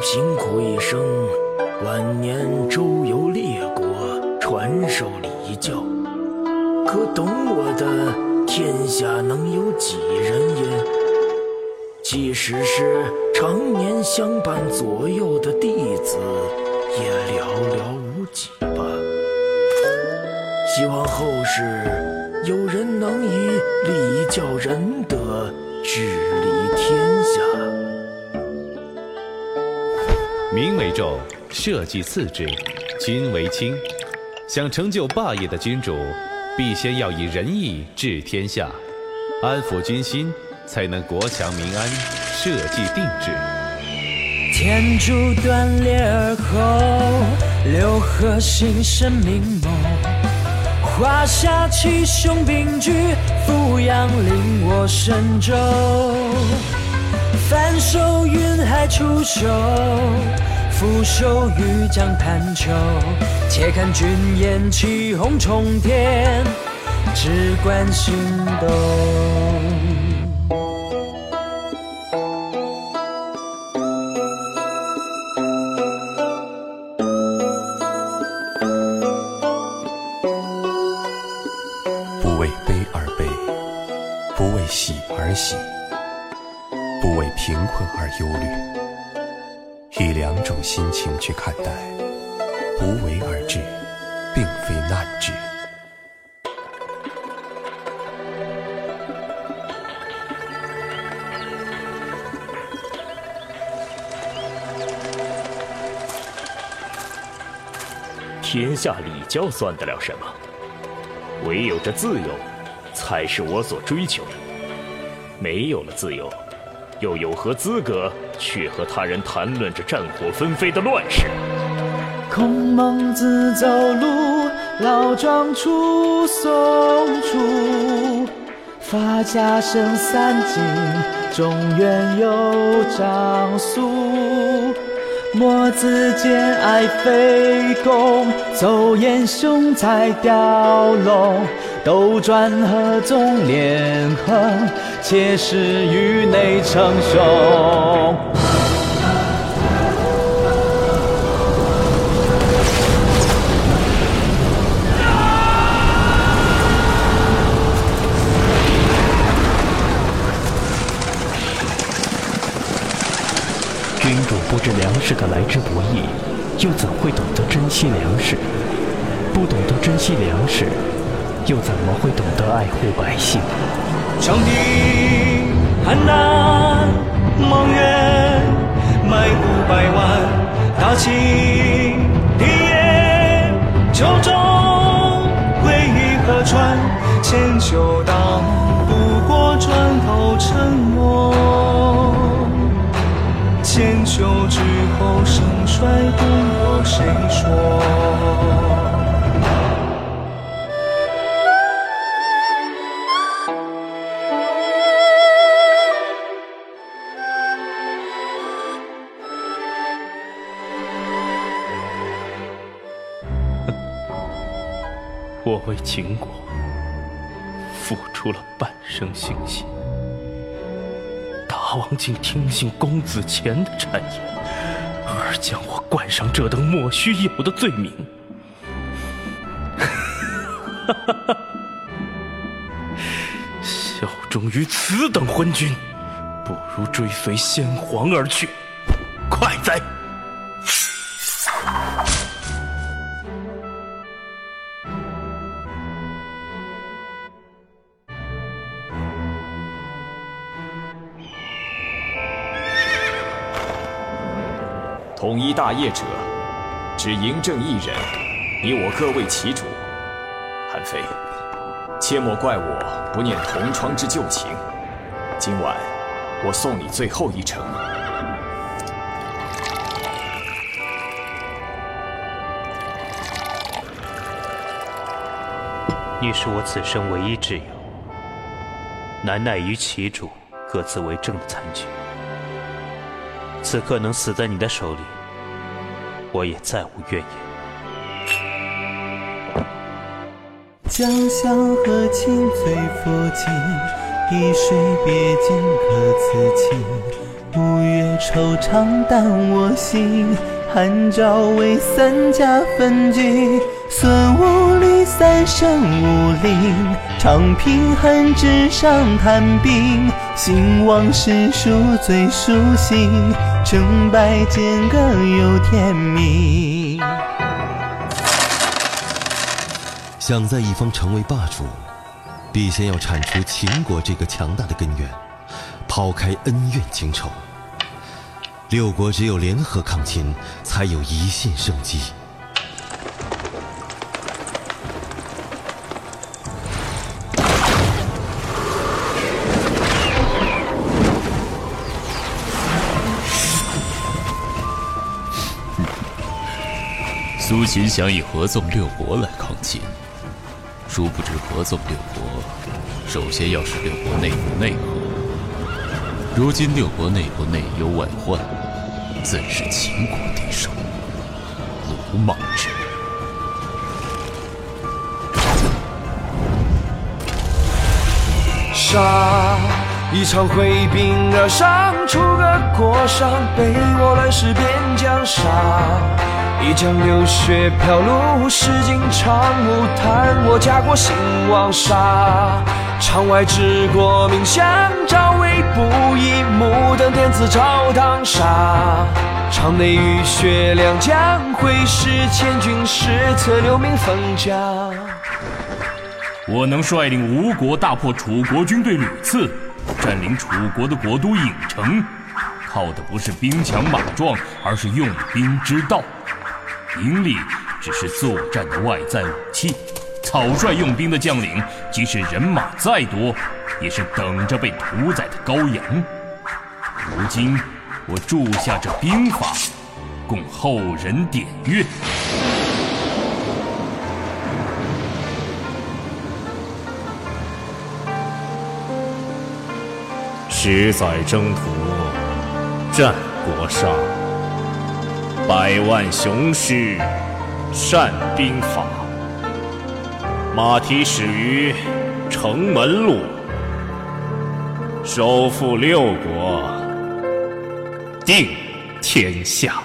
贫苦一生，晚年周游列国，传授礼教。可懂我的天下能有几人也？即使是常年相伴左右的弟子，也寥寥无几吧。希望后世有人能以礼教仁德治理天下。明为重，社稷次之，君为轻。想成就霸业的君主，必先要以仁义治天下，安抚军心，才能国强民安，社稷定治。天柱断裂而后，六合新生明眸。华夏七雄并举，阜阳令我神州。翻手云海出岫，俯首欲将盘丘。且看君宴气轰冲天，只管心动。不为悲而悲，不为喜而喜，不为贫困而忧虑，以两种心情去看待，不为而治，并非难治。天下礼教算得了什么？唯有这自由，才是我所追求的。没有了自由，又有何资格去和他人谈论这战火纷飞的乱世？孔孟子走路，老庄出松竹。发家生三晋，中原有张苏。墨子兼爱非攻，奏演雄才雕龙。斗转河纵连横，且使宇内称雄。是个来之不易，又怎会懂得珍惜粮食？不懂得珍惜粮食，又怎么会懂得爱护百姓？长堤汉南蒙远，埋骨百万，大秦帝业，九州归于河川，千秋盛衰不由谁说？我为秦国付出了半生心血，大王竟听信公子虔的谗言，而将我冠上这等莫须有的罪名。效忠于此等昏君，不如追随先皇而去，快哉！统一大业者，只嬴政一人，你我各为其主。韩非，切莫怪我不念同窗之旧情。今晚，我送你最后一程。你是我此生唯一挚友，难奈于其主各自为政的残局。此刻能死在你的手里，我也再无怨言。江向何情最抚琴，一水别尽可此情。五月惆怅淡我心，韩赵魏三家分居，孙武吕三省武陵，长平汉纸上谈兵，兴亡史书最书信，成败间各有天命。想在一方成为霸主，必先要铲除秦国这个强大的根源，抛开恩怨情仇。六国只有联合抗秦，才有一线生机。苏秦想以合纵六国来抗秦，殊不知合纵六国，首先要使六国内部内和。如今六国内部内忧外患，怎是秦国敌手？鲁莽之人。杀！一场挥兵而上，出个国殇，被我乱世边疆杀。一江流血飘露，诗经长舞叹我家国兴亡沙。场外之国名相，朝魏不义，目登天子朝堂杀。场内浴血两江，会师千军史册留名封疆。我能率领吴国大破楚国军队屡次，占领楚国的国都郢城，靠的不是兵强马壮，而是用兵之道。兵力只是作战的外在武器，草率用兵的将领，即使人马再多，也是等着被屠宰的羔羊。如今我注下这兵法，供后人点阅。十载征途，战国杀，百万雄师，善兵法。马蹄始于城门路，收复六国，定天下。